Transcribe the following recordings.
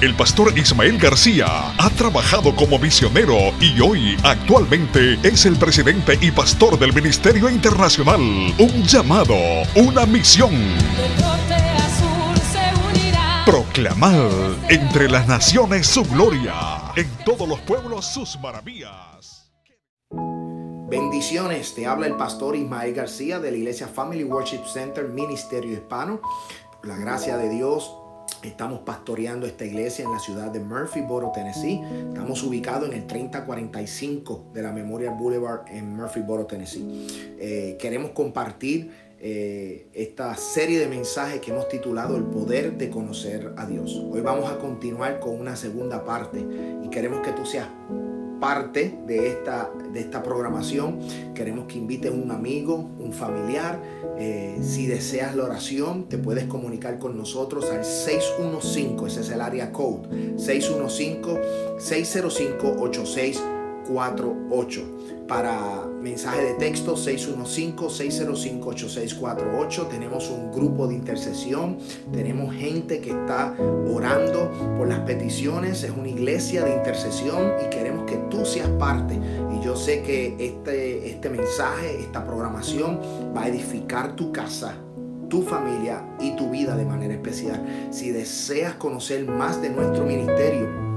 El pastor Ismael García ha trabajado como misionero y hoy actualmente es el presidente y pastor del Ministerio Internacional. Un llamado, una misión. Proclamar entre las naciones su gloria, en todos los pueblos sus maravillas. Bendiciones, te habla el pastor Ismael García de la iglesia Family Worship Center Ministerio Hispano. La gracia de Dios Estamos pastoreando esta iglesia en la ciudad de Murphyboro, Tennessee. Estamos ubicados en el 3045 de la Memorial Boulevard en Murphyboro, Tennessee. Eh, queremos compartir eh, esta serie de mensajes que hemos titulado El poder de conocer a Dios. Hoy vamos a continuar con una segunda parte y queremos que tú seas parte de esta, de esta programación. Queremos que invites un amigo, un familiar. Eh, si deseas la oración, te puedes comunicar con nosotros al 615, ese es el área code, 615-605-8648 para mensaje de texto 615-605-8648. Tenemos un grupo de intercesión. Tenemos gente que está orando por las peticiones. Es una iglesia de intercesión y queremos que tú seas parte. Y yo sé que este, este mensaje, esta programación va a edificar tu casa tu familia y tu vida de manera especial. Si deseas conocer más de nuestro ministerio,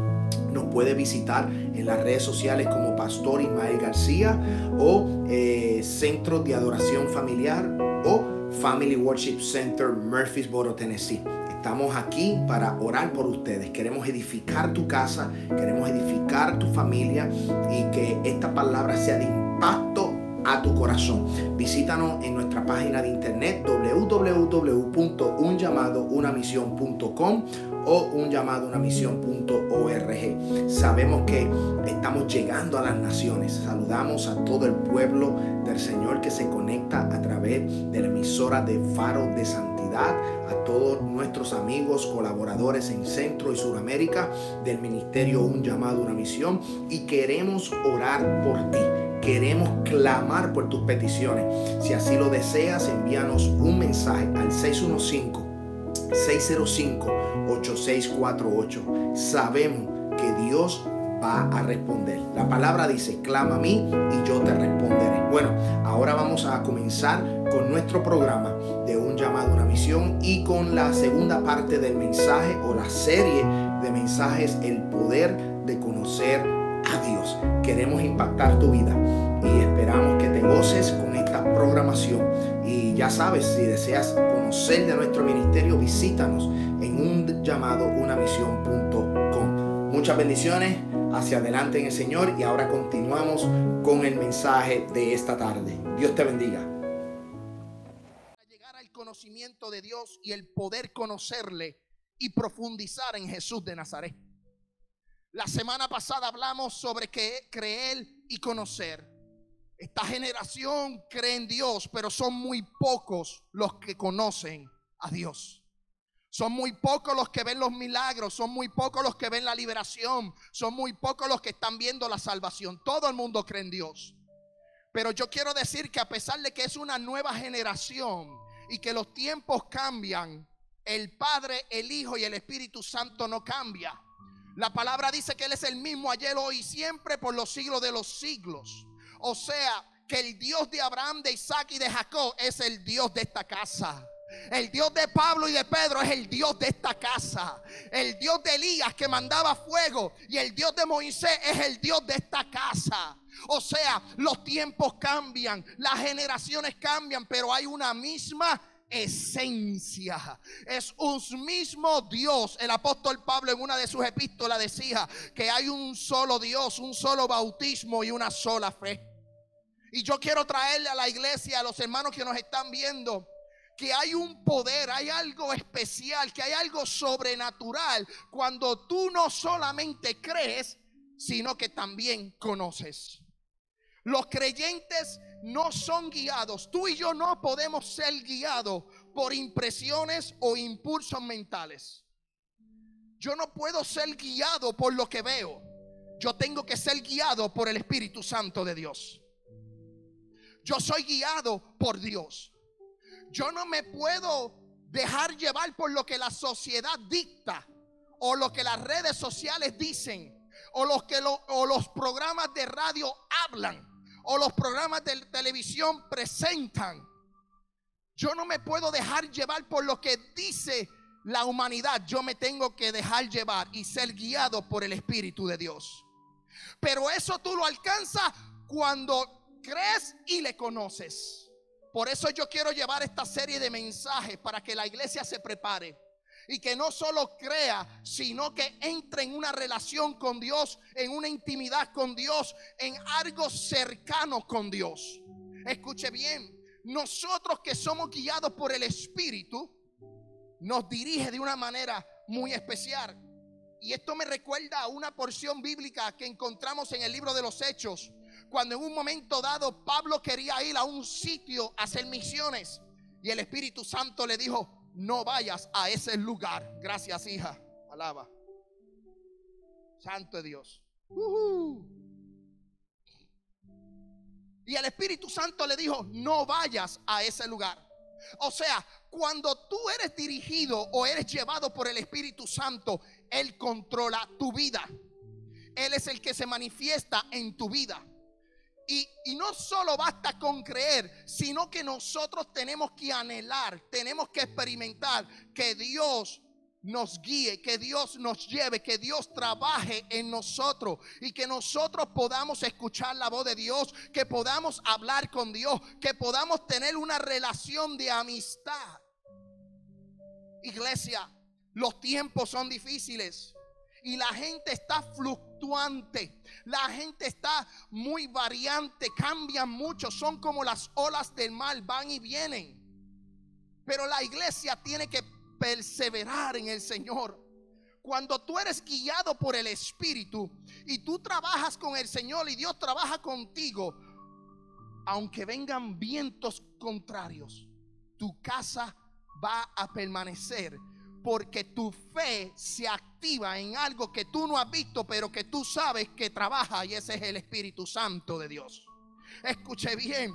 nos puede visitar en las redes sociales como Pastor Ismael García o eh, Centro de Adoración Familiar o Family Worship Center Murphysboro, Tennessee. Estamos aquí para orar por ustedes. Queremos edificar tu casa, queremos edificar tu familia y que esta palabra sea de impacto a tu corazón. Visítanos en nuestra página de internet www.unllamadounamision.com o un llamado una misión.org. Sabemos que estamos llegando a las naciones. Saludamos a todo el pueblo del Señor que se conecta a través de la emisora de Faro de Santidad, a todos nuestros amigos, colaboradores en Centro y Suramérica del Ministerio Un llamado, una misión y queremos orar por ti. Queremos clamar por tus peticiones. Si así lo deseas, envíanos un mensaje al 615 605-8648. Sabemos que Dios va a responder. La palabra dice, clama a mí y yo te responderé. Bueno, ahora vamos a comenzar con nuestro programa de un llamado, una misión y con la segunda parte del mensaje o la serie de mensajes, el poder de conocer a Dios. Queremos impactar tu vida y esperamos que te goces con esta programación. Y ya sabes, si deseas conocer de nuestro ministerio, visítanos en un llamado unamisión.com. Muchas bendiciones hacia adelante en el Señor y ahora continuamos con el mensaje de esta tarde. Dios te bendiga. Llegar al conocimiento de Dios y el poder conocerle y profundizar en Jesús de Nazaret. La semana pasada hablamos sobre que creer y conocer. Esta generación cree en Dios, pero son muy pocos los que conocen a Dios. Son muy pocos los que ven los milagros, son muy pocos los que ven la liberación, son muy pocos los que están viendo la salvación. Todo el mundo cree en Dios. Pero yo quiero decir que a pesar de que es una nueva generación y que los tiempos cambian, el Padre, el Hijo y el Espíritu Santo no cambia. La palabra dice que Él es el mismo ayer, hoy y siempre por los siglos de los siglos. O sea, que el Dios de Abraham, de Isaac y de Jacob es el Dios de esta casa. El Dios de Pablo y de Pedro es el Dios de esta casa. El Dios de Elías que mandaba fuego y el Dios de Moisés es el Dios de esta casa. O sea, los tiempos cambian, las generaciones cambian, pero hay una misma esencia. Es un mismo Dios. El apóstol Pablo en una de sus epístolas decía que hay un solo Dios, un solo bautismo y una sola fe. Y yo quiero traerle a la iglesia, a los hermanos que nos están viendo, que hay un poder, hay algo especial, que hay algo sobrenatural cuando tú no solamente crees, sino que también conoces. Los creyentes no son guiados. Tú y yo no podemos ser guiados por impresiones o impulsos mentales. Yo no puedo ser guiado por lo que veo. Yo tengo que ser guiado por el Espíritu Santo de Dios. Yo soy guiado por Dios. Yo no me puedo dejar llevar por lo que la sociedad dicta o lo que las redes sociales dicen o los que o los programas de radio hablan o los programas de televisión presentan. Yo no me puedo dejar llevar por lo que dice la humanidad. Yo me tengo que dejar llevar y ser guiado por el Espíritu de Dios. Pero eso tú lo alcanzas cuando crees y le conoces. Por eso yo quiero llevar esta serie de mensajes para que la iglesia se prepare y que no solo crea, sino que entre en una relación con Dios, en una intimidad con Dios, en algo cercano con Dios. Escuche bien, nosotros que somos guiados por el Espíritu, nos dirige de una manera muy especial. Y esto me recuerda a una porción bíblica que encontramos en el libro de los Hechos, cuando en un momento dado Pablo quería ir a un sitio a hacer misiones y el Espíritu Santo le dijo, no vayas a ese lugar. Gracias, hija. Alaba. Santo de Dios. Y el Espíritu Santo le dijo, no vayas a ese lugar. O sea, cuando tú eres dirigido o eres llevado por el Espíritu Santo, Él controla tu vida. Él es el que se manifiesta en tu vida. Y, no solo basta con creer, sino que nosotros tenemos que anhelar, tenemos que experimentar que Dios nos guíe, que Dios nos lleve, que Dios trabaje en nosotros y que nosotros podamos escuchar la voz de Dios, que podamos hablar con Dios, que podamos tener una relación de amistad. Iglesia, los tiempos son difíciles y la gente está fluctuante. La gente está muy variante, cambian mucho, son como las olas del mar, van y vienen. Pero la iglesia tiene que perseverar en el Señor. Cuando tú eres guiado por el Espíritu y tú trabajas con el Señor y Dios trabaja contigo, aunque vengan vientos contrarios, tu casa va a permanecer porque tu fe se activa en algo que tú no has visto, pero que tú sabes que trabaja y ese es el Espíritu Santo de Dios. Escuche bien,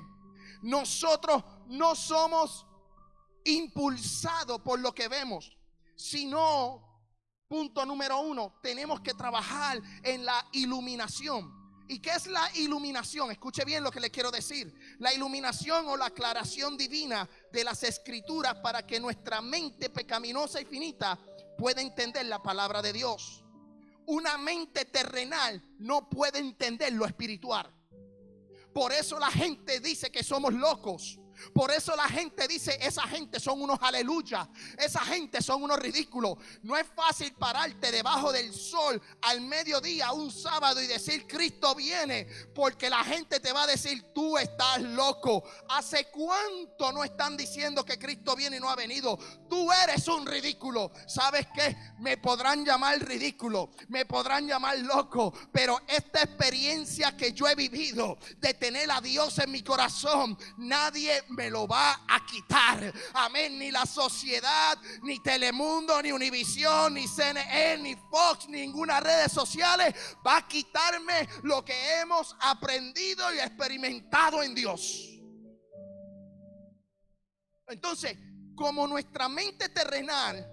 nosotros no somos impulsados por lo que vemos, sino, punto número uno, tenemos que trabajar en la iluminación. ¿Y qué es la iluminación? Escuche bien lo que le quiero decir. La iluminación o la aclaración divina de las escrituras para que nuestra mente pecaminosa y finita pueda entender la palabra de Dios. Una mente terrenal no puede entender lo espiritual. Por eso la gente dice que somos locos. Por eso la gente dice, esa gente son unos aleluya, esa gente son unos ridículos. No es fácil pararte debajo del sol al mediodía un sábado y decir Cristo viene, porque la gente te va a decir, tú estás loco. ¿Hace cuánto no están diciendo que Cristo viene y no ha venido? Tú eres un ridículo. ¿Sabes qué? Me podrán llamar ridículo, me podrán llamar loco, pero esta experiencia que yo he vivido de tener a Dios en mi corazón, nadie me lo va a quitar. Amén. Ni la sociedad, ni Telemundo, ni Univisión, ni CNN, ni Fox, ninguna redes sociales va a quitarme lo que hemos aprendido y experimentado en Dios. Entonces, como nuestra mente terrenal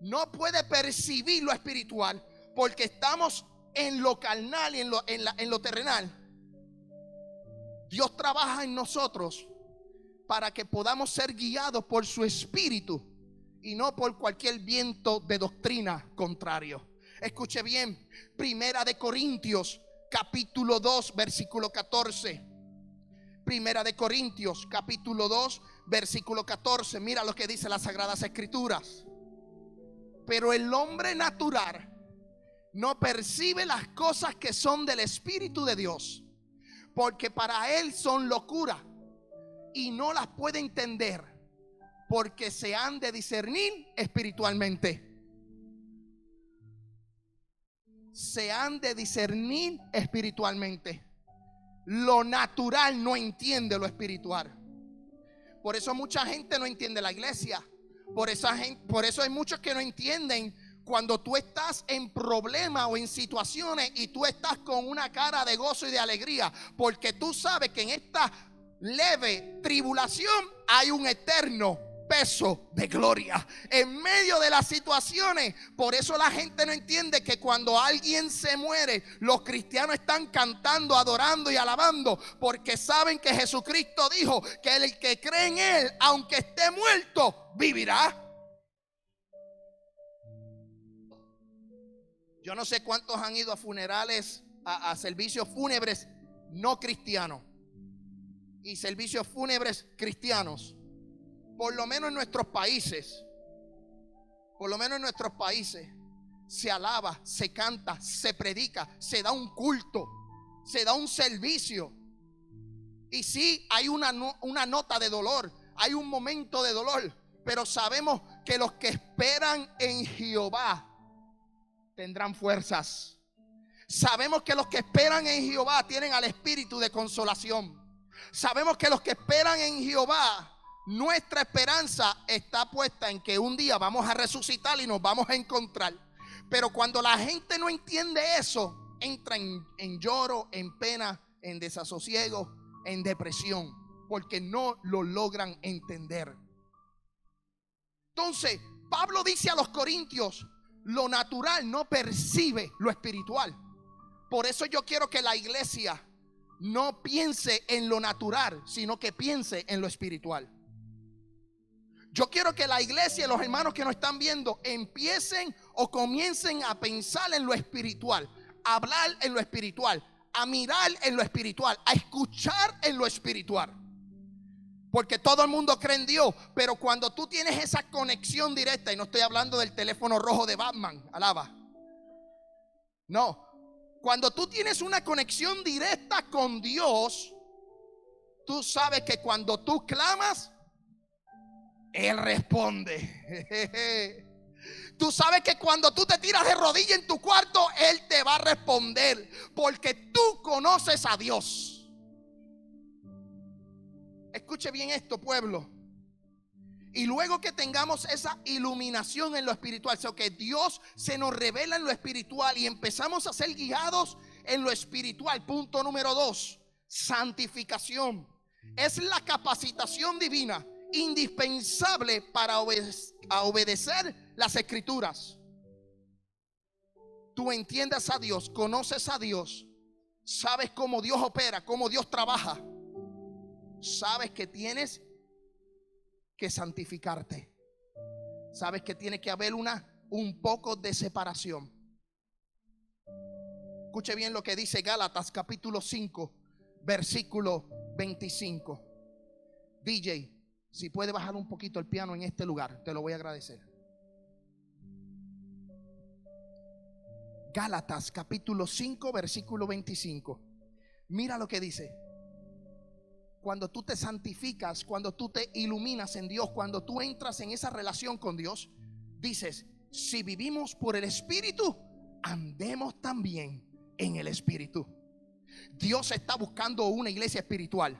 no puede percibir lo espiritual porque estamos en lo carnal y en lo, en lo terrenal, Dios trabaja en nosotros para que podamos ser guiados por su espíritu y no por cualquier viento de doctrina contrario. Escuche bien, Primera de Corintios, capítulo 2, versículo 14. Primera de Corintios, capítulo 2, versículo 14. Mira lo que dice las Sagradas Escrituras. Pero el hombre natural no percibe las cosas que son del Espíritu de Dios porque para él son locura y no las puede entender porque se han de discernir espiritualmente. Se han de discernir espiritualmente. lo natural no entiende lo espiritual. Por eso mucha gente no entiende la iglesia. Por, esa por eso hay muchos que no entienden cuando tú estás en problemas o en situaciones y tú estás con una cara de gozo y de alegría, porque tú sabes que en esta leve tribulación hay un eterno peso de gloria en medio de las situaciones. Por eso la gente no entiende que cuando alguien se muere, los cristianos están cantando, adorando y alabando, porque saben que Jesucristo dijo que el que cree en Él, aunque esté muerto, vivirá. Yo no sé cuántos han ido a funerales, a, servicios fúnebres no cristianos y servicios fúnebres cristianos. Por lo menos en nuestros países, por lo menos en nuestros países, se alaba, se canta, se predica, se da un culto, se da un servicio. Y sí, hay una, una nota de dolor, hay un momento de dolor, pero sabemos que los que esperan en Jehová tendrán fuerzas. Sabemos que los que esperan en Jehová tienen al espíritu de consolación. Sabemos que los que esperan en Jehová, nuestra esperanza está puesta en que un día vamos a resucitar y nos vamos a encontrar. Pero cuando la gente no entiende eso, entra en, en lloro, en pena, en desasosiego, en depresión, porque no lo logran entender. Entonces, Pablo dice a los corintios, lo natural no percibe lo espiritual. Por eso yo quiero que la iglesia no piense en lo natural, sino que piense en lo espiritual. Yo quiero que la iglesia, los hermanos que nos están viendo, empiecen o comiencen a pensar en lo espiritual, a hablar en lo espiritual, a mirar en lo espiritual, a escuchar en lo espiritual. Porque todo el mundo cree en Dios. Pero cuando tú tienes esa conexión directa, y no estoy hablando del teléfono rojo de Batman, alaba. No. Cuando tú tienes una conexión directa con Dios, tú sabes que cuando tú clamas, Él responde. Tú sabes que cuando tú te tiras de rodilla en tu cuarto, Él te va a responder. Porque tú conoces a Dios. Escuche bien esto, pueblo. Y luego que tengamos esa iluminación en lo espiritual, o sea, que Dios se nos revela en lo espiritual y empezamos a ser guiados en lo espiritual. Punto número dos, santificación. Es la capacitación divina indispensable para obedecer las escrituras. Tú entiendas a Dios, conoces a Dios, sabes cómo Dios opera, cómo Dios trabaja sabes que tienes que santificarte. Sabes que tiene que haber una un poco de separación. Escuche bien lo que dice Gálatas capítulo 5, versículo 25. DJ, si puede bajar un poquito el piano en este lugar, te lo voy a agradecer. Gálatas capítulo 5, versículo 25. Mira lo que dice cuando tú te santificas, cuando tú te iluminas en Dios, cuando tú entras en esa relación con Dios, dices, si vivimos por el Espíritu, andemos también en el Espíritu. Dios está buscando una iglesia espiritual.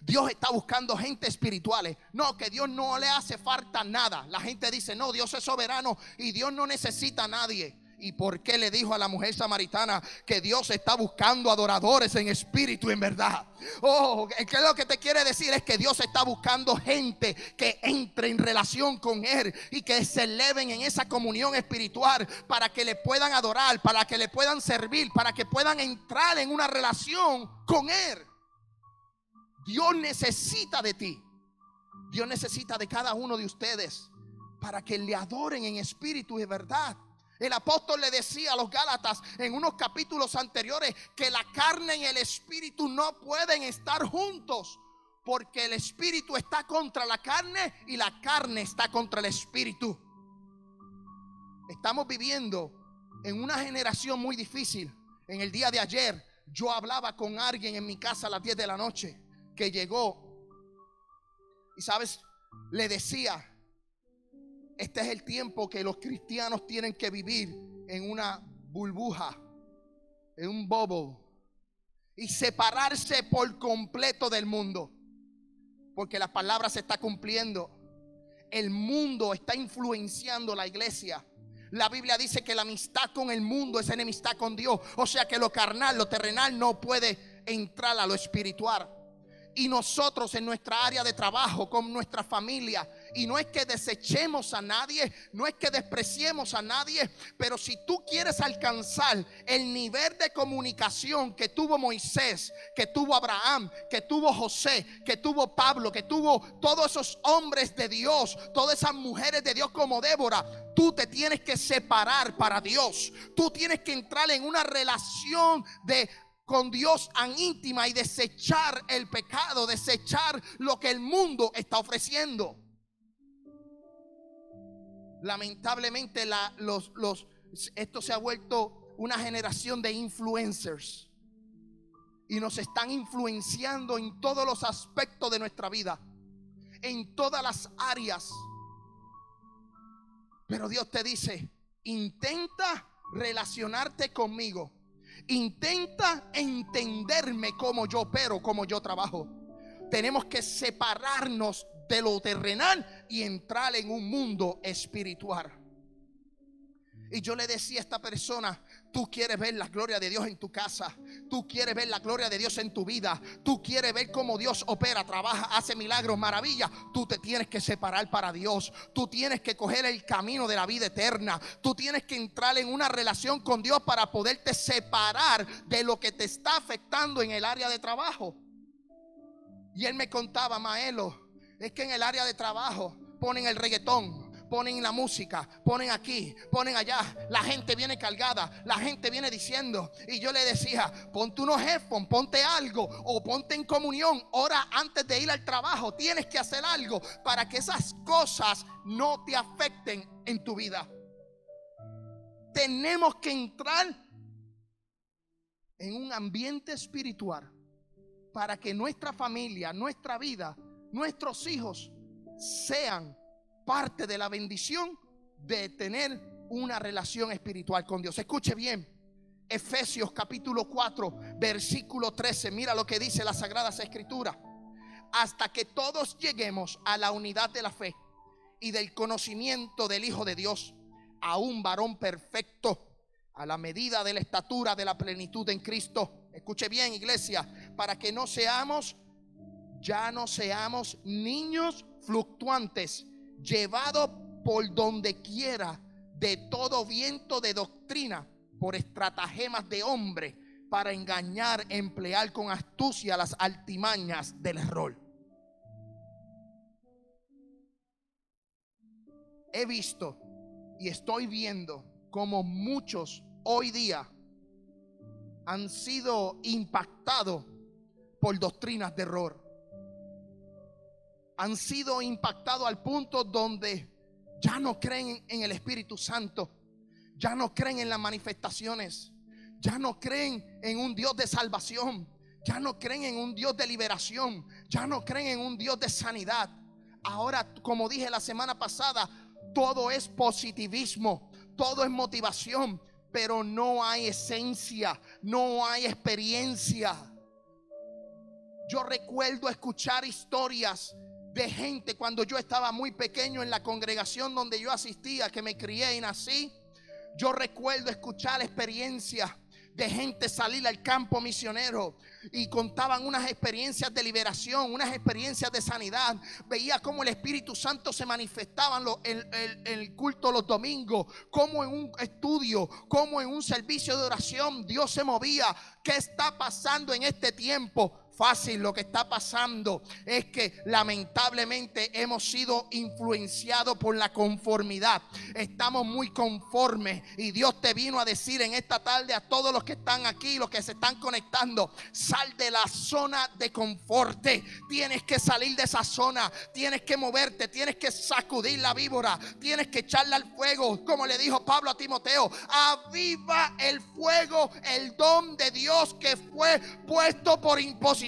Dios está buscando gente espirituales. No, que Dios no le hace falta nada. La gente dice, no, Dios es soberano y Dios no necesita a nadie. ¿Y por qué le dijo a la mujer samaritana que Dios está buscando adoradores en espíritu y en verdad? Oh, ¿qué es lo que te quiere decir? Es que Dios está buscando gente que entre en relación con Él y que se eleven en esa comunión espiritual para que le puedan adorar, para que le puedan servir, para que puedan entrar en una relación con Él. Dios necesita de ti. Dios necesita de cada uno de ustedes para que le adoren en espíritu y verdad. El apóstol le decía a los Gálatas en unos capítulos anteriores que la carne y el espíritu no pueden estar juntos. Porque el espíritu está contra la carne y la carne está contra el espíritu. Estamos viviendo en una generación muy difícil. En el día de ayer yo hablaba con alguien en mi casa a las 10 de la noche que llegó. Y sabes, le decía, este es el tiempo que los cristianos tienen que vivir en una burbuja, en un bobo. y separarse por completo del mundo. Porque la palabra se está cumpliendo. El mundo está influenciando la iglesia. La Biblia dice que la amistad con el mundo es enemistad con Dios. O sea que lo carnal, lo terrenal no puede entrar a lo espiritual y nosotros en nuestra área de trabajo, con nuestra familia. Y no es que desechemos a nadie, no es que despreciemos a nadie, pero si tú quieres alcanzar el nivel de comunicación que tuvo Moisés, que tuvo Abraham, que tuvo José, que tuvo Pablo, que tuvo todos esos hombres de Dios, todas esas mujeres de Dios como Débora, tú te tienes que separar para Dios. Tú tienes que entrar en una relación de con Dios tan íntima y desechar el pecado, desechar lo que el mundo está ofreciendo. Lamentablemente esto se ha vuelto una generación de influencers y nos están influenciando en todos los aspectos de nuestra vida, en todas las áreas. Pero Dios te dice, intenta relacionarte conmigo Intenta entenderme como yo opero, como yo trabajo. Tenemos que separarnos de lo terrenal y entrar en un mundo espiritual. Y yo le decía a esta persona, tú quieres ver la gloria de Dios en tu casa, tú quieres ver la gloria de Dios en tu vida, tú quieres ver cómo Dios opera, trabaja, hace milagros, maravillas, tú te tienes que separar para Dios, tú tienes que coger el camino de la vida eterna, tú tienes que entrar en una relación con Dios para poderte separar de lo que te está afectando en el área de trabajo. Y él me contaba, Maelo, es que en el área de trabajo ponen el reggaetón, ponen la música, ponen aquí, ponen allá. La gente viene cargada, la gente viene diciendo. Y yo le decía, ponte unos headphones, ponte algo o ponte en comunión. Ora antes de ir al trabajo. Tienes que hacer algo para que esas cosas no te afecten en tu vida. Tenemos que entrar en un ambiente espiritual para que nuestra familia, nuestra vida, nuestros hijos sean parte de la bendición de tener una relación espiritual con Dios. Escuche bien. Efesios capítulo 4, versículo 13. Mira lo que dice la Sagrada Escritura. Hasta que todos lleguemos a la unidad de la fe y del conocimiento del Hijo de Dios, a un varón perfecto, a la medida de la estatura de la plenitud en Cristo. Escuche bien, iglesia, para que no seamos, ya no seamos niños fluctuantes llevado por donde quiera de todo viento de doctrina, por estratagemas de hombre, para engañar, emplear con astucia las altimañas del error. He visto y estoy viendo como muchos hoy día han sido impactados por doctrinas de error han sido impactados al punto donde ya no creen en el Espíritu Santo, ya no creen en las manifestaciones, ya no creen en un Dios de salvación, ya no creen en un Dios de liberación, ya no creen en un Dios de sanidad. Ahora, como dije la semana pasada, todo es positivismo, todo es motivación, pero no hay esencia, no hay experiencia. Yo recuerdo escuchar historias de gente cuando yo estaba muy pequeño en la congregación donde yo asistía, que me crié y nací. Yo recuerdo escuchar experiencias de gente salir al campo misionero y contaban unas experiencias de liberación, unas experiencias de sanidad. Veía cómo el Espíritu Santo se manifestaba en, el culto los domingos, como en un estudio, como en un servicio de oración, Dios se movía. ¿Qué está pasando en este tiempo? Fácil. Lo que está pasando es que lamentablemente hemos sido influenciados por la conformidad. Estamos muy conformes y Dios te vino a decir en esta tarde a todos los que están aquí, los que se están conectando, sal de la zona de confort. Tienes que salir de esa zona, tienes que moverte, tienes que sacudir la víbora, tienes que echarla al fuego, como le dijo Pablo a Timoteo, aviva el fuego, el don de Dios que fue puesto por imposición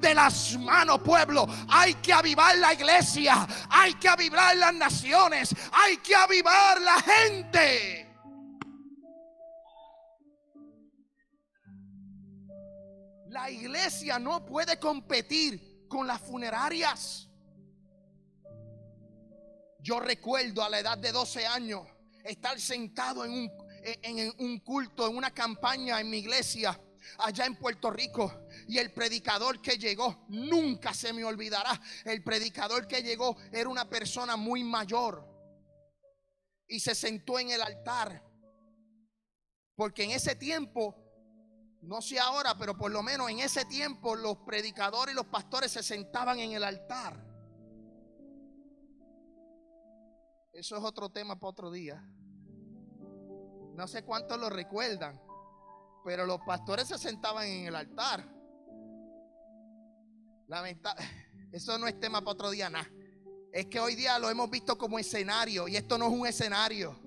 de las manos, pueblo. Hay que avivar la iglesia, hay que avivar las naciones, hay que avivar la gente. La iglesia no puede competir con las funerarias. Yo recuerdo a la edad de 12 años estar sentado en un, en un culto, en una campaña en mi iglesia allá en Puerto Rico. Y el predicador que llegó, nunca se me olvidará, el predicador que llegó era una persona muy mayor. Y se sentó en el altar. Porque en ese tiempo, no sé ahora, pero por lo menos en ese tiempo los predicadores y los pastores se sentaban en el altar. Eso es otro tema para otro día. No sé cuántos lo recuerdan. Pero los pastores se sentaban en el altar. Eso no es tema para otro día, nada. Es que hoy día lo hemos visto como escenario y esto no es un escenario.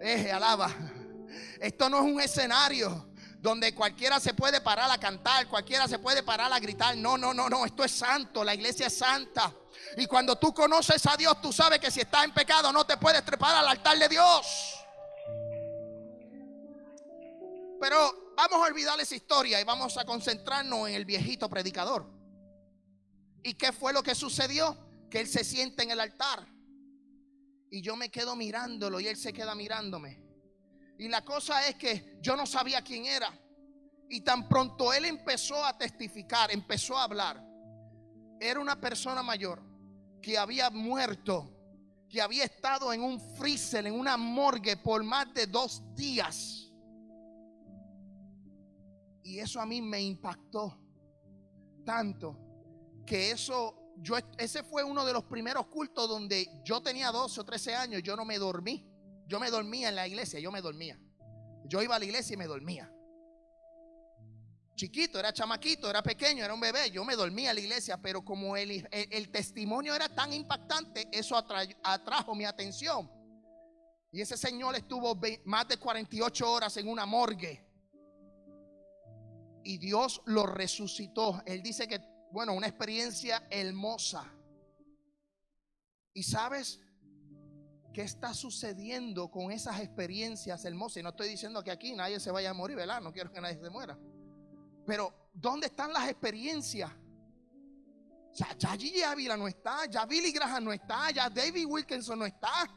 Eh, alaba. Esto no es un escenario donde cualquiera se puede parar a cantar, cualquiera se puede parar a gritar. No, no, no, no, esto es santo, la iglesia es santa. Y cuando tú conoces a Dios, tú sabes que si estás en pecado no te puedes trepar al altar de Dios. Pero vamos a olvidar esa historia y vamos a concentrarnos en el viejito predicador. ¿Y qué fue lo que sucedió? Que él se siente en el altar. Y yo me quedo mirándolo y él se queda mirándome. Y la cosa es que yo no sabía quién era. Y tan pronto él empezó a testificar, empezó a hablar. Era una persona mayor que había muerto, que había estado en un freezer, en una morgue por más de dos días y eso a mí me impactó tanto que eso, yo, ese fue uno de los primeros cultos donde yo tenía 12 o 13 años, yo no me dormí. Yo me dormía en la iglesia, yo me dormía. Yo iba a la iglesia y me dormía. Chiquito, era chamaquito, era pequeño, era un bebé, yo me dormía en la iglesia, pero como el, el, testimonio era tan impactante, eso atrajo mi atención. Y ese señor estuvo más de 48 horas en una morgue y Dios lo resucitó. Él dice que, bueno, una experiencia hermosa. ¿Y sabes qué está sucediendo con esas experiencias hermosas? Y no estoy diciendo que aquí nadie se vaya a morir, ¿verdad? No quiero que nadie se muera. Pero, ¿dónde están las experiencias? Ya, Gigi Ávila no está, ya Billy Graham no está, ya David Wilkinson no está.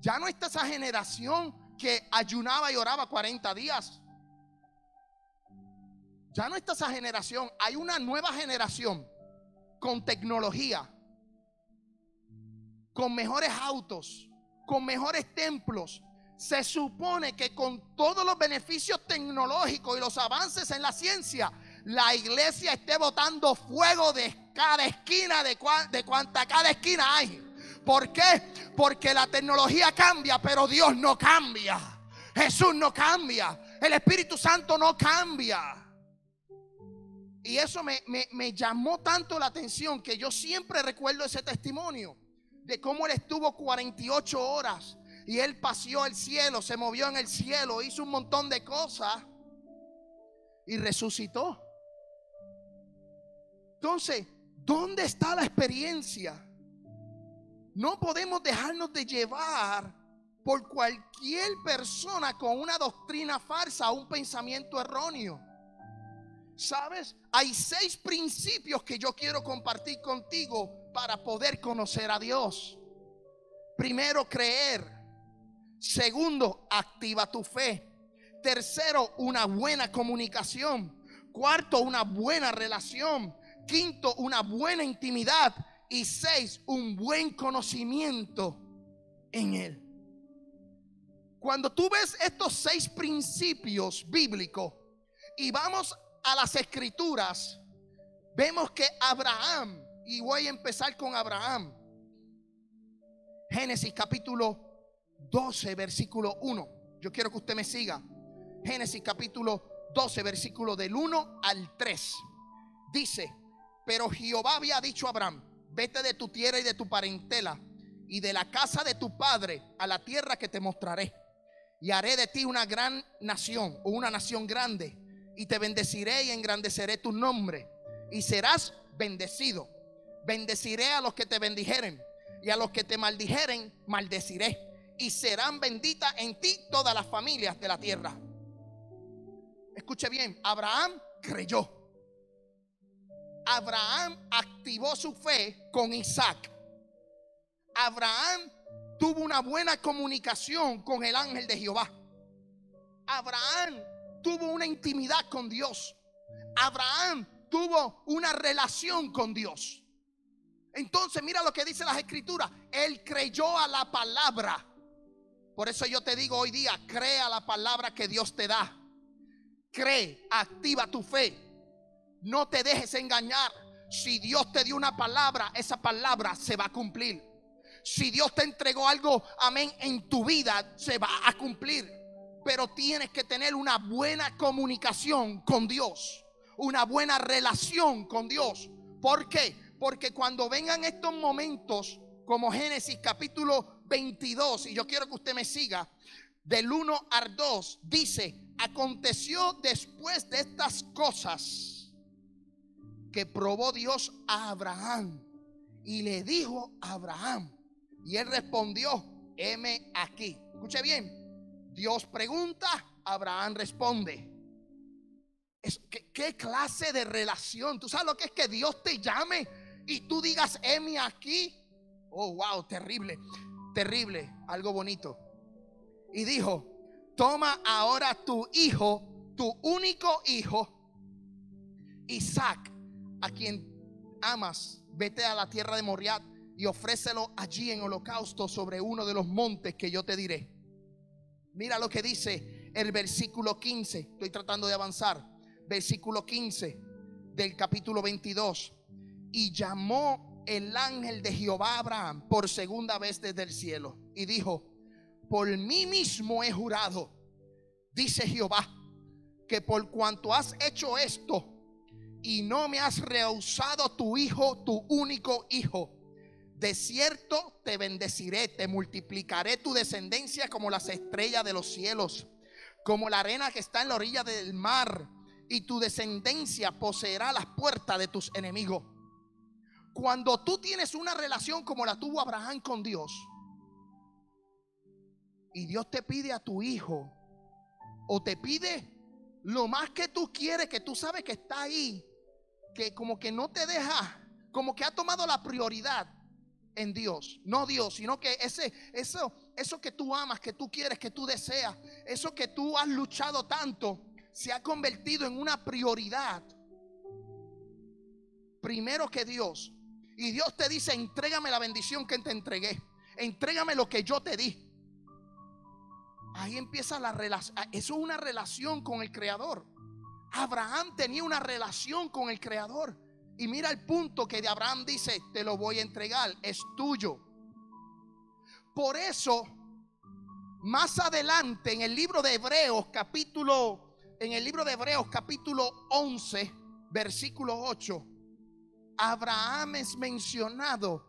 Ya no está esa generación que ayunaba y oraba 40 días. Ya no está esa generación. Hay una nueva generación con tecnología, con mejores autos, con mejores templos. Se supone que con todos los beneficios tecnológicos y los avances en la ciencia, la iglesia esté botando fuego de cada esquina, de, de cuanta cada esquina hay. ¿Por qué? Porque la tecnología cambia, pero Dios no cambia. Jesús no cambia. El Espíritu Santo no cambia. Y eso me, llamó tanto la atención que yo siempre recuerdo ese testimonio de cómo él estuvo 48 horas y él paseó el cielo, se movió en el cielo, hizo un montón de cosas y resucitó. Entonces, ¿dónde está la experiencia? No podemos dejarnos de llevar por cualquier persona con una doctrina falsa un pensamiento erróneo. ¿Sabes? Hay seis principios que yo quiero compartir contigo para poder conocer a Dios. Primero, creer. Segundo, activa tu fe. Tercero, una buena comunicación. Cuarto, una buena relación. Quinto, una buena intimidad. Y seis, un buen conocimiento en Él. Cuando tú ves estos seis principios bíblicos y vamos a las escrituras, vemos que Abraham, y voy a empezar con Abraham, Génesis capítulo 12, versículo 1. Yo quiero que usted me siga. Génesis capítulo 12, versículo del 1 al 3. Dice, pero Jehová había dicho a Abraham, vete de tu tierra y de tu parentela y de la casa de tu padre a la tierra que te mostraré. Y haré de ti una gran nación o una nación grande y te bendeciré y engrandeceré tu nombre y serás bendecido. Bendeciré a los que te bendijeren y a los que te maldijeren maldeciré y serán benditas en ti todas las familias de la tierra. Escuche bien, Abraham creyó. Abraham activó su fe con Isaac. Abraham tuvo una buena comunicación con el ángel de Jehová. Abraham tuvo una intimidad con Dios. Abraham tuvo una relación con Dios. Entonces mira lo que dice las escrituras. Él creyó a la palabra. Por eso yo te digo hoy día, crea la palabra que Dios te da. Cree, activa tu fe. No te dejes engañar. Si Dios te dio una palabra, esa palabra se va a cumplir. Si Dios te entregó algo, amén, en tu vida, se va a cumplir. Pero tienes que tener una buena comunicación con Dios. Una buena relación con Dios. ¿Por qué? Porque cuando vengan estos momentos, como Génesis capítulo 22, y yo quiero que usted me siga, del 1 al 2, dice, aconteció después de estas cosas que probó Dios a Abraham. Y le dijo a Abraham. Y él respondió, heme aquí. Escuche bien. Dios pregunta, Abraham responde. Es, ¿qué, clase de relación? ¿Tú sabes lo que es que Dios te llame y tú digas, heme aquí? Oh, wow, terrible, terrible, algo bonito. Y dijo, toma ahora tu hijo, tu único hijo, Isaac a quien amas, vete a la tierra de Moriat y ofrécelo allí en holocausto sobre uno de los montes que yo te diré. Mira lo que dice el versículo 15. Estoy tratando de avanzar. Versículo 15 del capítulo 22. Y llamó el ángel de Jehová Abraham por segunda vez desde el cielo. Y dijo, por mí mismo he jurado, dice Jehová, que por cuanto has hecho esto, y no me has rehusado tu hijo, tu único hijo. De cierto te bendeciré, te multiplicaré tu descendencia como las estrellas de los cielos, como la arena que está en la orilla del mar, y tu descendencia poseerá las puertas de tus enemigos. Cuando tú tienes una relación como la tuvo Abraham con Dios, y Dios te pide a tu hijo, o te pide lo más que tú quieres, que tú sabes que está ahí, que como que no te deja, como que ha tomado la prioridad en Dios, no Dios, sino que ese eso eso que tú amas, que tú quieres, que tú deseas, eso que tú has luchado tanto se ha convertido en una prioridad primero que Dios. Y Dios te dice, "Entrégame la bendición que te entregué. Entrégame lo que yo te di." Ahí empieza la relación, eso es una relación con el creador. Abraham tenía una relación con el Creador. Y mira el punto que de Abraham dice, te lo voy a entregar, es tuyo. Por eso, más adelante en el libro de Hebreos capítulo, en el libro de Hebreos capítulo 11, versículo 8, Abraham es mencionado,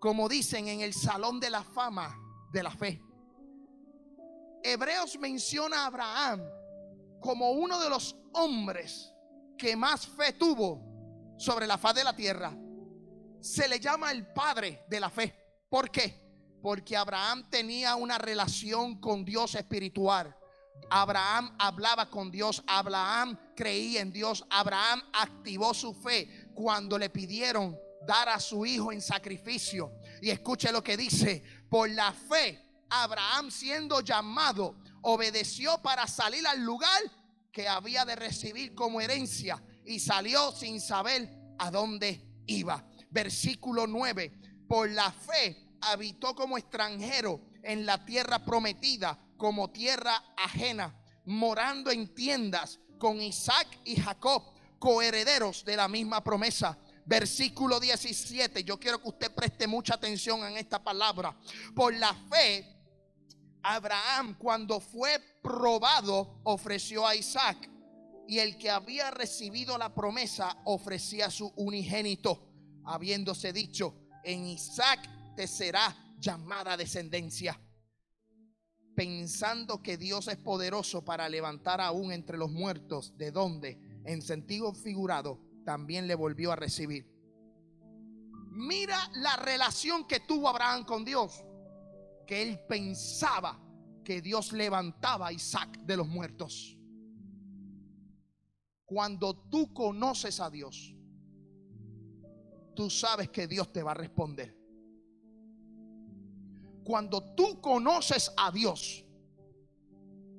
como dicen, en el salón de la fama de la fe. Hebreos menciona a Abraham como uno de los hombres que más fe tuvo sobre la faz de la tierra. Se le llama el padre de la fe. ¿Por qué? Porque Abraham tenía una relación con Dios espiritual. Abraham hablaba con Dios, Abraham creía en Dios, Abraham activó su fe cuando le pidieron dar a su hijo en sacrificio. Y escuche lo que dice, por la fe, Abraham siendo llamado, obedeció para salir al lugar que había de recibir como herencia y salió sin saber a dónde iba. Versículo 9, por la fe habitó como extranjero en la tierra prometida, como tierra ajena, morando en tiendas con Isaac y Jacob, coherederos de la misma promesa. Versículo 17, yo quiero que usted preste mucha atención en esta palabra. Por la fe Abraham cuando fue probado ofreció a Isaac y el que había recibido la promesa ofrecía su unigénito, habiéndose dicho, en Isaac te será llamada descendencia. Pensando que Dios es poderoso para levantar aún entre los muertos, de donde, en sentido figurado, también le volvió a recibir. Mira la relación que tuvo Abraham con Dios que él pensaba que Dios levantaba a Isaac de los muertos. Cuando tú conoces a Dios, tú sabes que Dios te va a responder. Cuando tú conoces a Dios,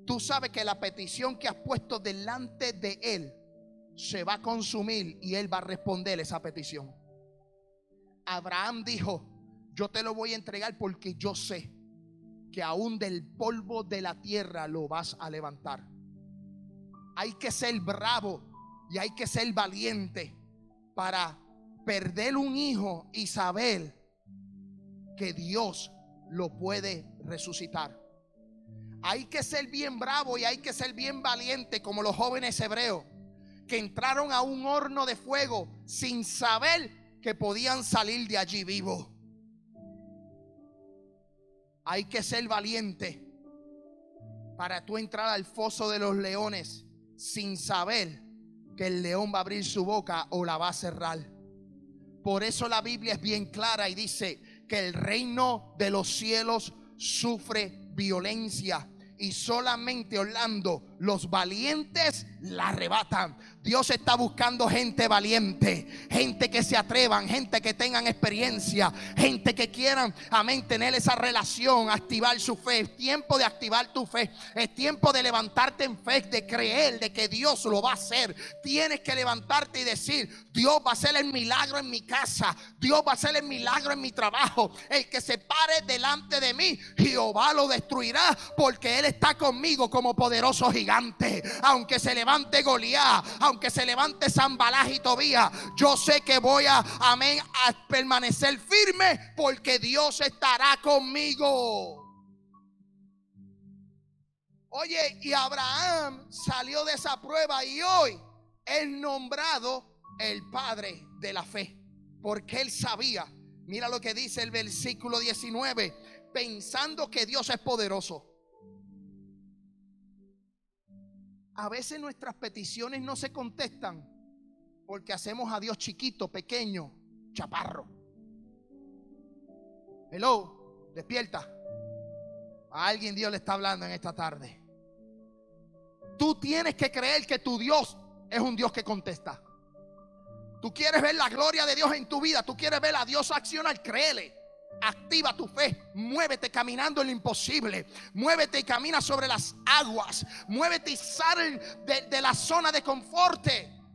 tú sabes que la petición que has puesto delante de Él se va a consumir y Él va a responder esa petición. Abraham dijo, yo te lo voy a entregar porque yo sé que aún del polvo de la tierra lo vas a levantar. Hay que ser bravo y hay que ser valiente para perder un hijo y saber que Dios lo puede resucitar. Hay que ser bien bravo y hay que ser bien valiente como los jóvenes hebreos que entraron a un horno de fuego sin saber que podían salir de allí vivos. Hay que ser valiente para tú entrar al foso de los leones sin saber que el león va a abrir su boca o la va a cerrar. Por eso la Biblia es bien clara y dice que el reino de los cielos sufre violencia y solamente Orlando, los valientes la arrebatan. Dios está buscando gente valiente, gente que se atrevan, gente que tengan experiencia, gente que quieran, amén, tener esa relación, activar su fe. Es tiempo de activar tu fe. Es tiempo de levantarte en fe, de creer de que Dios lo va a hacer. Tienes que levantarte y decir, Dios va a hacer el milagro en mi casa. Dios va a hacer el milagro en mi trabajo. El que se pare delante de mí, Jehová lo destruirá porque Él está conmigo como poderoso gigante. Aunque se levante Goliat, aunque se levante Zambalaj y Tobía, yo sé que voy a, amén, a permanecer firme porque Dios estará conmigo. Oye, y Abraham salió de esa prueba y hoy es nombrado el padre de la fe, porque él sabía, mira lo que dice el versículo 19, pensando que Dios es poderoso. A veces nuestras peticiones no se contestan porque hacemos a Dios chiquito, pequeño, chaparro. Hello, despierta. A alguien Dios le está hablando en esta tarde. Tú tienes que creer que tu Dios es un Dios que contesta. Tú quieres ver la gloria de Dios en tu vida. Tú quieres ver a Dios accionar. Créele. Activa tu fe. Muévete caminando en lo imposible. Muévete y camina sobre las aguas. Muévete y sal de, la zona de confort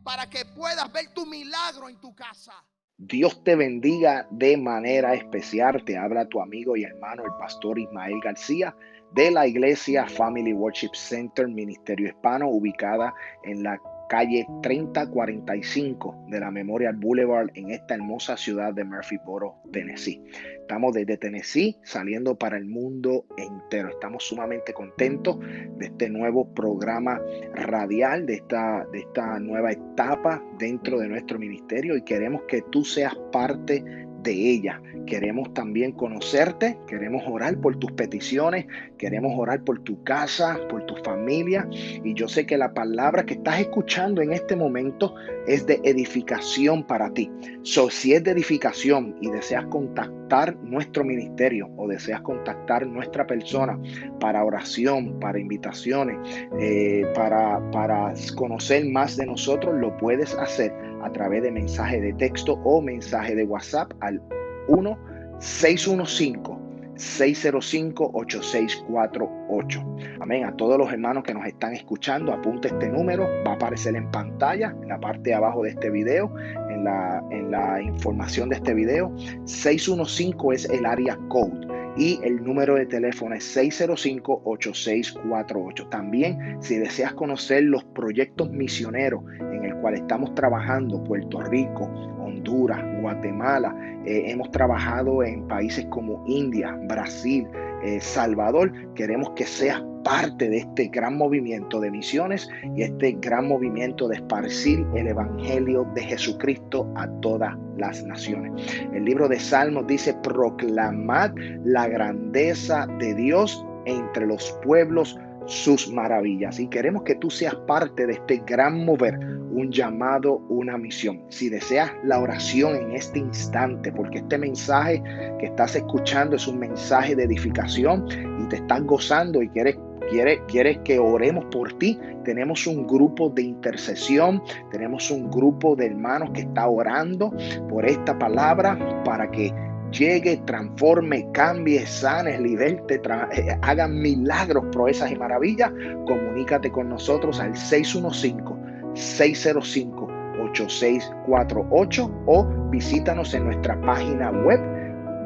para que puedas ver tu milagro en tu casa. Dios te bendiga de manera especial. Te habla tu amigo y hermano, el pastor Ismael García, de la iglesia Family Worship Center, Ministerio Hispano, ubicada en la calle 3045 de la Memorial Boulevard en esta hermosa ciudad de Murphyboro, Tennessee. Estamos desde Tennessee saliendo para el mundo entero. Estamos sumamente contentos de este nuevo programa radial, de esta, de esta nueva etapa dentro de nuestro ministerio y queremos que tú seas parte de ella. Queremos también conocerte, queremos orar por tus peticiones, queremos orar por tu casa, por tu familia. Y yo sé que la palabra que estás escuchando en este momento es de edificación para ti. So, si es de edificación y deseas contactar nuestro ministerio o deseas contactar nuestra persona para oración, para invitaciones, eh, para, para conocer más de nosotros, lo puedes hacer a través de mensaje de texto o mensaje de WhatsApp al 1 615 605-8648. Amén. A todos los hermanos que nos están escuchando, apunte este número. Va a aparecer en pantalla, en la parte de abajo de este video, en la, en la información de este video. 615 es el área code y el número de teléfono es 605-8648. También, si deseas conocer los proyectos misioneros en el cual estamos trabajando, Puerto Rico, Honduras, Guatemala, eh, hemos trabajado en países como India, Brasil, eh, Salvador, queremos que seas parte de este gran movimiento de misiones y este gran movimiento de esparcir el Evangelio de Jesucristo a todas las naciones. El libro de Salmos dice, proclamad la grandeza de Dios entre los pueblos sus maravillas. Y queremos que tú seas parte de este gran mover, un llamado, una misión. Si deseas la oración en este instante, porque este mensaje que estás escuchando es un mensaje de edificación y te estás gozando y quieres ¿Quieres, ¿Quieres que oremos por ti? Tenemos un grupo de intercesión, tenemos un grupo de hermanos que está orando por esta palabra para que llegue, transforme, cambie, sane, liberte, eh, haga milagros, proezas y maravillas, comunícate con nosotros al 615-605-8648 o visítanos en nuestra página web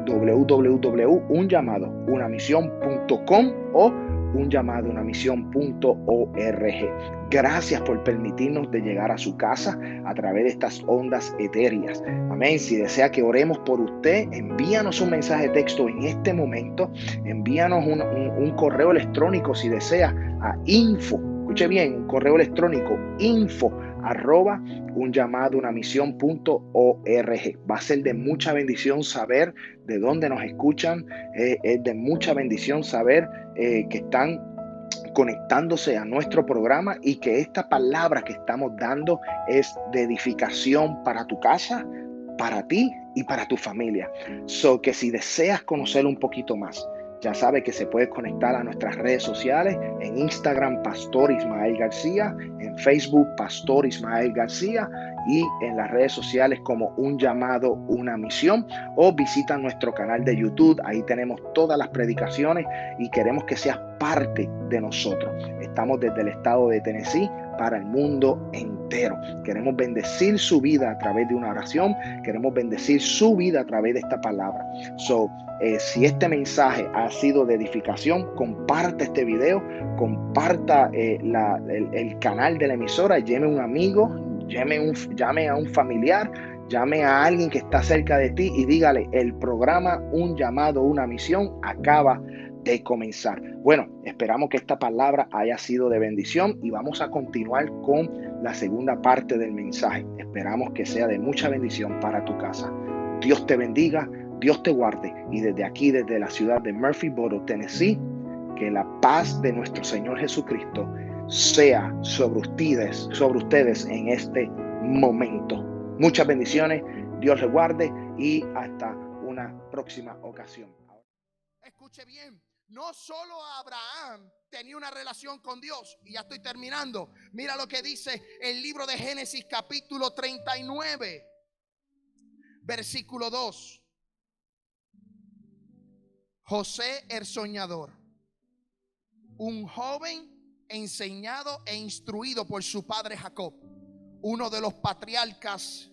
www.unllamadounamisión.com o un llamado, una misión.org. Gracias por permitirnos de llegar a su casa a través de estas ondas etéreas. Amén. Si desea que oremos por usted, envíanos un mensaje de texto en este momento. Envíanos un, un correo electrónico si desea a info. Escuche bien, un correo electrónico info arroba un llamado, una misión.org. Va a ser de mucha bendición saber de dónde nos escuchan. Eh, es de mucha bendición saber eh, que están conectándose a nuestro programa y que esta palabra que estamos dando es de edificación para tu casa, para ti y para tu familia. So que si deseas conocer un poquito más, ya sabe que se puede conectar a nuestras redes sociales, en Instagram Pastor Ismael García, en Facebook Pastor Ismael García y en las redes sociales como Un llamado, una misión o visita nuestro canal de YouTube, ahí tenemos todas las predicaciones y queremos que seas parte de nosotros. Estamos desde el estado de Tennessee para el mundo entero. Queremos bendecir su vida a través de una oración, queremos bendecir su vida a través de esta palabra. So, eh, si este mensaje ha sido de edificación, comparte este video, comparta eh, el, canal de la emisora, llame a un amigo, llame, a un familiar, llame a alguien que está cerca de ti y dígale, el programa Un llamado, una misión acaba comenzar. Bueno, esperamos que esta palabra haya sido de bendición y vamos a continuar con la segunda parte del mensaje. Esperamos que sea de mucha bendición para tu casa. Dios te bendiga, Dios te guarde y desde aquí, desde la ciudad de Murphyboro, Tennessee, que la paz de nuestro Señor Jesucristo sea sobre ustedes, sobre ustedes en este momento. Muchas bendiciones, Dios les guarde y hasta una próxima ocasión. Escuche bien, no solo Abraham tenía una relación con Dios, y ya estoy terminando. Mira lo que dice el libro de Génesis capítulo 39, versículo 2. José el soñador, un joven enseñado e instruido por su padre Jacob, uno de los patriarcas,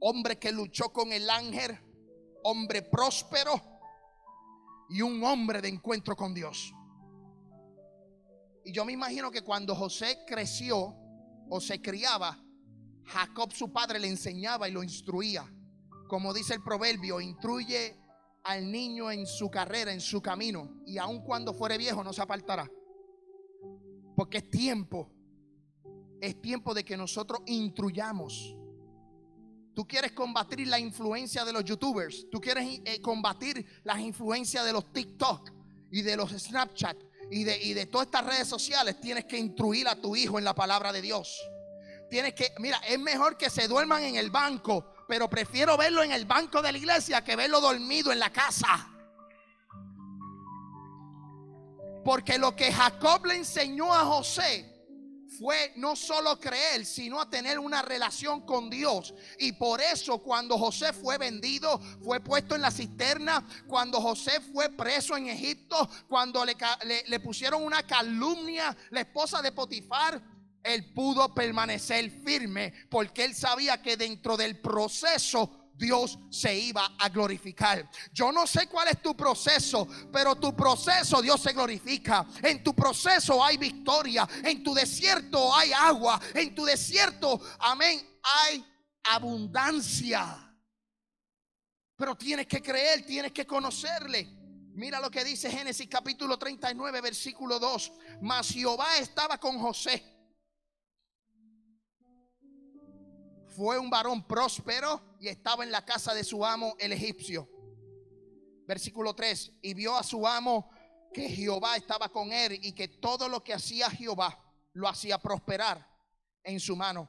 hombre que luchó con el ángel, hombre próspero y un hombre de encuentro con Dios. Y yo me imagino que cuando José creció o se criaba, Jacob su padre le enseñaba y lo instruía. Como dice el proverbio, instruye al niño en su carrera, en su camino, y aun cuando fuere viejo no se apartará. Porque es tiempo, es tiempo de que nosotros instruyamos Tú quieres combatir la influencia de los youtubers. Tú quieres eh, combatir las influencias de los TikTok y de los Snapchat y de, y de todas estas redes sociales. Tienes que instruir a tu hijo en la palabra de Dios. Tienes que, mira, es mejor que se duerman en el banco, pero prefiero verlo en el banco de la iglesia que verlo dormido en la casa. Porque lo que Jacob le enseñó a José fue no solo creer, sino a tener una relación con Dios. Y por eso cuando José fue vendido, fue puesto en la cisterna, cuando José fue preso en Egipto, cuando le, le, pusieron una calumnia, la esposa de Potifar, él pudo permanecer firme porque él sabía que dentro del proceso Dios se iba a glorificar. Yo no sé cuál es tu proceso, pero tu proceso Dios se glorifica. En tu proceso hay victoria. En tu desierto hay agua. En tu desierto, amén, hay abundancia. Pero tienes que creer, tienes que conocerle. Mira lo que dice Génesis capítulo 39, versículo 2. Mas Jehová estaba con José fue un varón próspero y estaba en la casa de su amo el egipcio. Versículo 3. Y vio a su amo que Jehová estaba con él y que todo lo que hacía Jehová lo hacía prosperar en su mano.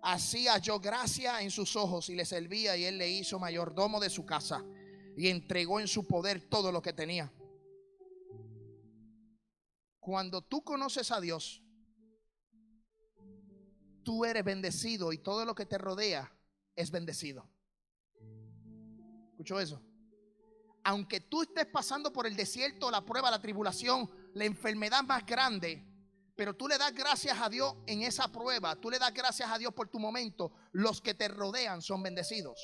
Así halló gracia en sus ojos y le servía y él le hizo mayordomo de su casa y entregó en su poder todo lo que tenía. Cuando tú conoces a Dios, tú eres bendecido y todo lo que te rodea es bendecido. ¿Escuchó eso? Aunque tú estés pasando por el desierto, la prueba, la tribulación, la enfermedad más grande, pero tú le das gracias a Dios en esa prueba, tú le das gracias a Dios por tu momento, los que te rodean son bendecidos.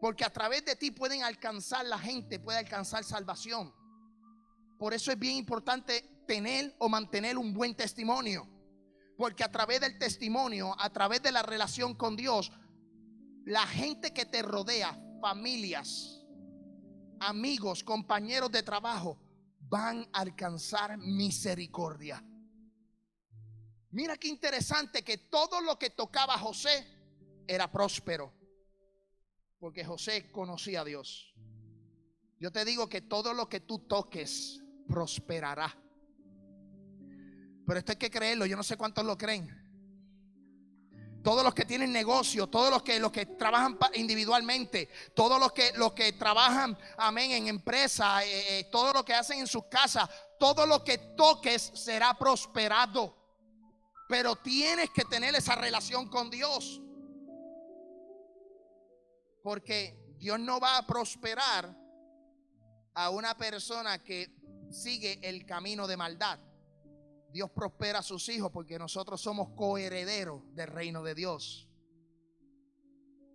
Porque a través de ti pueden alcanzar la gente, puede alcanzar salvación. Por eso es bien importante tener o mantener un buen testimonio. Porque a través del testimonio, a través de la relación con Dios, la gente que te rodea, familias, amigos, compañeros de trabajo, van a alcanzar misericordia. Mira qué interesante que todo lo que tocaba José era próspero. Porque José conocía a Dios. Yo te digo que todo lo que tú toques prosperará. Pero esto hay que creerlo, yo no sé cuántos lo creen. Todos los que tienen negocio, todos los que, los que trabajan individualmente, todos los que, los que trabajan, amén, en empresa, eh, eh, todo lo que hacen en sus casas, todo lo que toques será prosperado. Pero tienes que tener esa relación con Dios. Porque Dios no va a prosperar a una persona que sigue el camino de maldad. Dios prospera a sus hijos porque nosotros somos coherederos del reino de Dios.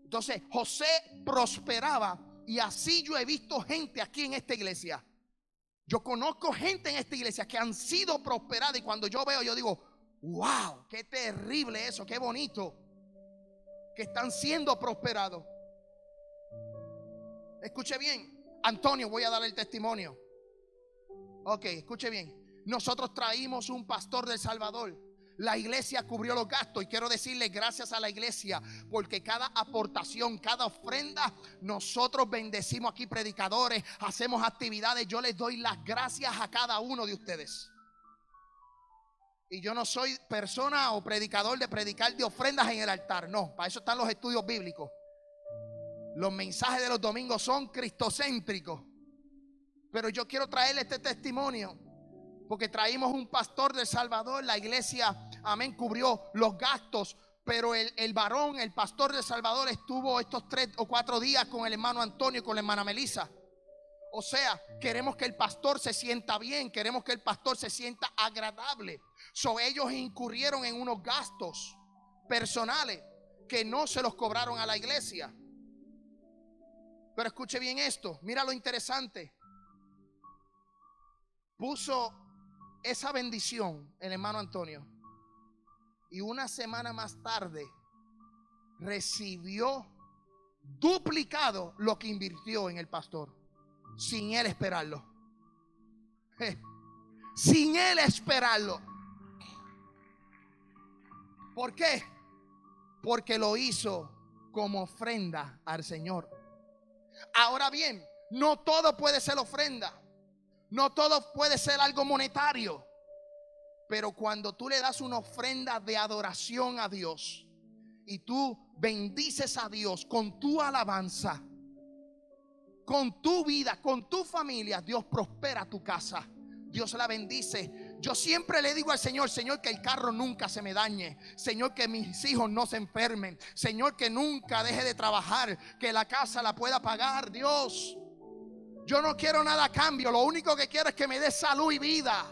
Entonces José prosperaba y así yo he visto gente aquí en esta iglesia. Yo conozco gente en esta iglesia que han sido prosperadas y cuando yo veo yo digo, wow, qué terrible eso, qué bonito que están siendo prosperados. Escuche bien, Antonio, voy a darle el testimonio. Ok, escuche bien. Nosotros traímos un pastor del Salvador. La iglesia cubrió los gastos y quiero decirle gracias a la iglesia porque cada aportación, cada ofrenda, nosotros bendecimos aquí predicadores, hacemos actividades. Yo les doy las gracias a cada uno de ustedes. Y yo no soy persona o predicador de predicar de ofrendas en el altar. No, para eso están los estudios bíblicos. Los mensajes de los domingos son cristocéntricos. Pero yo quiero traerle este testimonio. Porque traímos un pastor de Salvador. La iglesia, amén, cubrió los gastos. Pero el, el, varón, el pastor de Salvador, estuvo estos tres o cuatro días con el hermano Antonio y con la hermana Melisa. O sea, queremos que el pastor se sienta bien, queremos que el pastor se sienta agradable. So ellos incurrieron en unos gastos personales que no se los cobraron a la iglesia. Pero escuche bien esto, mira lo interesante puso esa bendición el hermano Antonio. Y una semana más tarde recibió duplicado lo que invirtió en el pastor, sin él esperarlo. Sin él esperarlo. ¿Por qué? Porque lo hizo como ofrenda al Señor. Ahora bien, no todo puede ser ofrenda. No todo puede ser algo monetario. Pero cuando tú le das una ofrenda de adoración a Dios y tú bendices a Dios con tu alabanza, con tu vida, con tu familia, Dios prospera tu casa. Dios la bendice. Yo siempre le digo al Señor, Señor, que el carro nunca se me dañe. Señor, que mis hijos no se enfermen. Señor, que nunca deje de trabajar. Que la casa la pueda pagar. Dios. Yo no quiero nada a cambio. Lo único que quiero es que me dé salud y vida.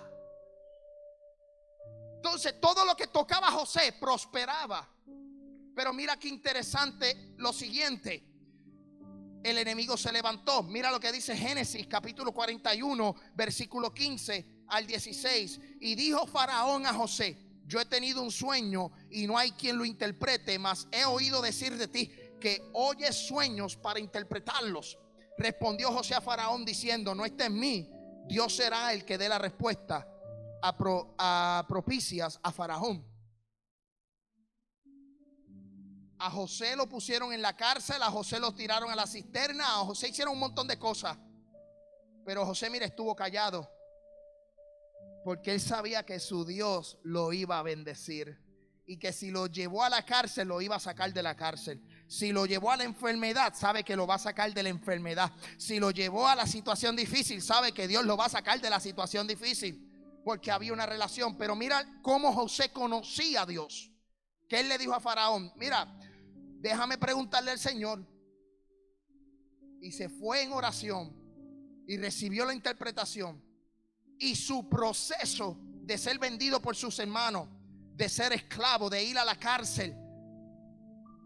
Entonces todo lo que tocaba José prosperaba. Pero mira qué interesante lo siguiente. El enemigo se levantó. Mira lo que dice Génesis capítulo 41, versículo 15 al 16. Y dijo Faraón a José, yo he tenido un sueño y no hay quien lo interprete, mas he oído decir de ti que oyes sueños para interpretarlos. Respondió José a Faraón diciendo, no esté en mí, Dios será el que dé la respuesta a, propicias a Faraón. A José lo pusieron en la cárcel, a José lo tiraron a la cisterna, a José hicieron un montón de cosas. Pero José, mire, estuvo callado. Porque él sabía que su Dios lo iba a bendecir. Y que si lo llevó a la cárcel, lo iba a sacar de la cárcel. Si lo llevó a la enfermedad, sabe que lo va a sacar de la enfermedad. Si lo llevó a la situación difícil, sabe que Dios lo va a sacar de la situación difícil. Porque había una relación. Pero mira cómo José conocía a Dios. Que él le dijo a Faraón, mira, déjame preguntarle al Señor. Y se fue en oración y recibió la interpretación. Y su proceso de ser vendido por sus hermanos, de ser esclavo, de ir a la cárcel,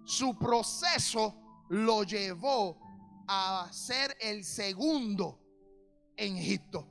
su proceso lo llevó a ser el segundo en Egipto.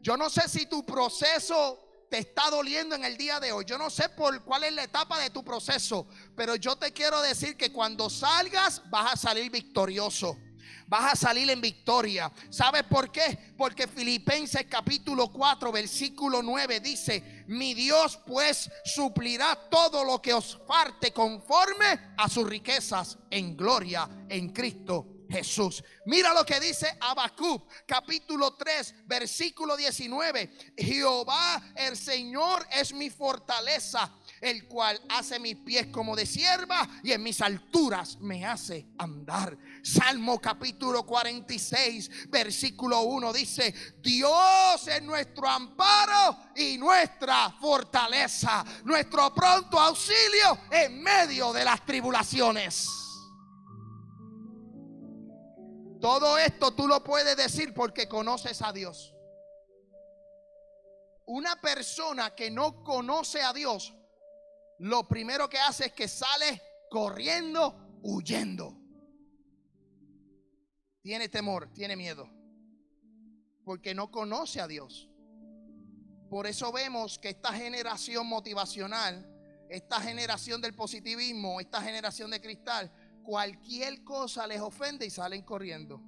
Yo no sé si tu proceso te está doliendo en el día de hoy. Yo no sé por cuál es la etapa de tu proceso, pero yo te quiero decir que cuando salgas vas a salir victorioso vas a salir en victoria. ¿Sabes por qué? Porque Filipenses capítulo 4, versículo 9 dice, mi Dios pues suplirá todo lo que os falte conforme a sus riquezas en gloria en Cristo Jesús. Mira lo que dice Habacuc, capítulo 3, versículo 19. Jehová el Señor es mi fortaleza el cual hace mis pies como de sierva y en mis alturas me hace andar. Salmo capítulo 46, versículo 1 dice, Dios es nuestro amparo y nuestra fortaleza, nuestro pronto auxilio en medio de las tribulaciones. Todo esto tú lo puedes decir porque conoces a Dios. Una persona que no conoce a Dios lo primero que hace es que sale corriendo, huyendo. Tiene temor, tiene miedo, porque no conoce a Dios. Por eso vemos que esta generación motivacional, esta generación del positivismo, esta generación de cristal, cualquier cosa les ofende y salen corriendo.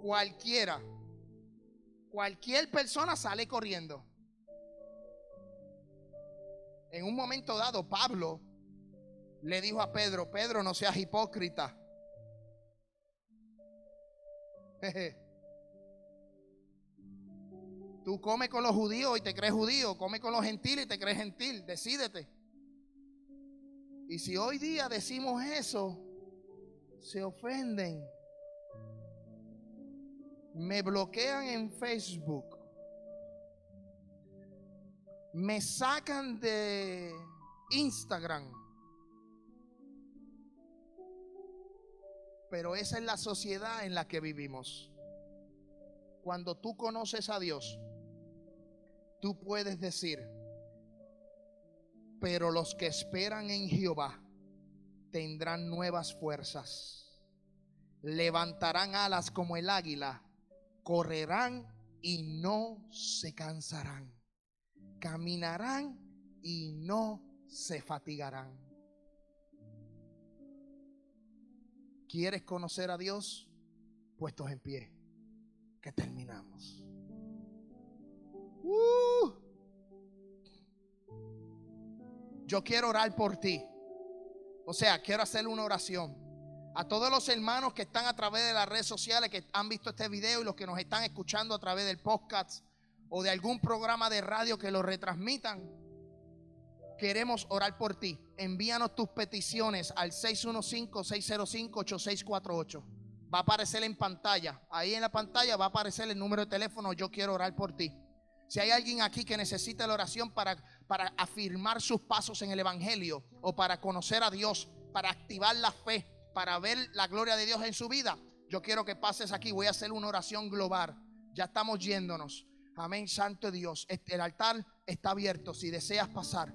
Cualquiera, cualquier persona sale corriendo. En un momento dado, Pablo le dijo a Pedro, Pedro, no seas hipócrita. Tú come con los judíos y te crees judío, come con los gentiles y te crees gentil, decídete. Y si hoy día decimos eso, se ofenden. Me bloquean en Facebook me sacan de Instagram. Pero esa es la sociedad en la que vivimos. Cuando tú conoces a Dios, tú puedes decir, pero los que esperan en Jehová tendrán nuevas fuerzas, levantarán alas como el águila, correrán y no se cansarán caminarán y no se fatigarán. ¿Quieres conocer a Dios? Puestos en pie, que terminamos. Uh. Yo quiero orar por ti. O sea, quiero hacer una oración. A todos los hermanos que están a través de las redes sociales, que han visto este video y los que nos están escuchando a través del podcast o de algún programa de radio que lo retransmitan, queremos orar por ti. Envíanos tus peticiones al 615-605-8648. Va a aparecer en pantalla. Ahí en la pantalla va a aparecer el número de teléfono. Yo quiero orar por ti. Si hay alguien aquí que necesita la oración para, para afirmar sus pasos en el Evangelio o para conocer a Dios, para activar la fe, para ver la gloria de Dios en su vida, yo quiero que pases aquí. Voy a hacer una oración global. Ya estamos yéndonos. Amén, Santo Dios. Este, el altar está abierto si deseas pasar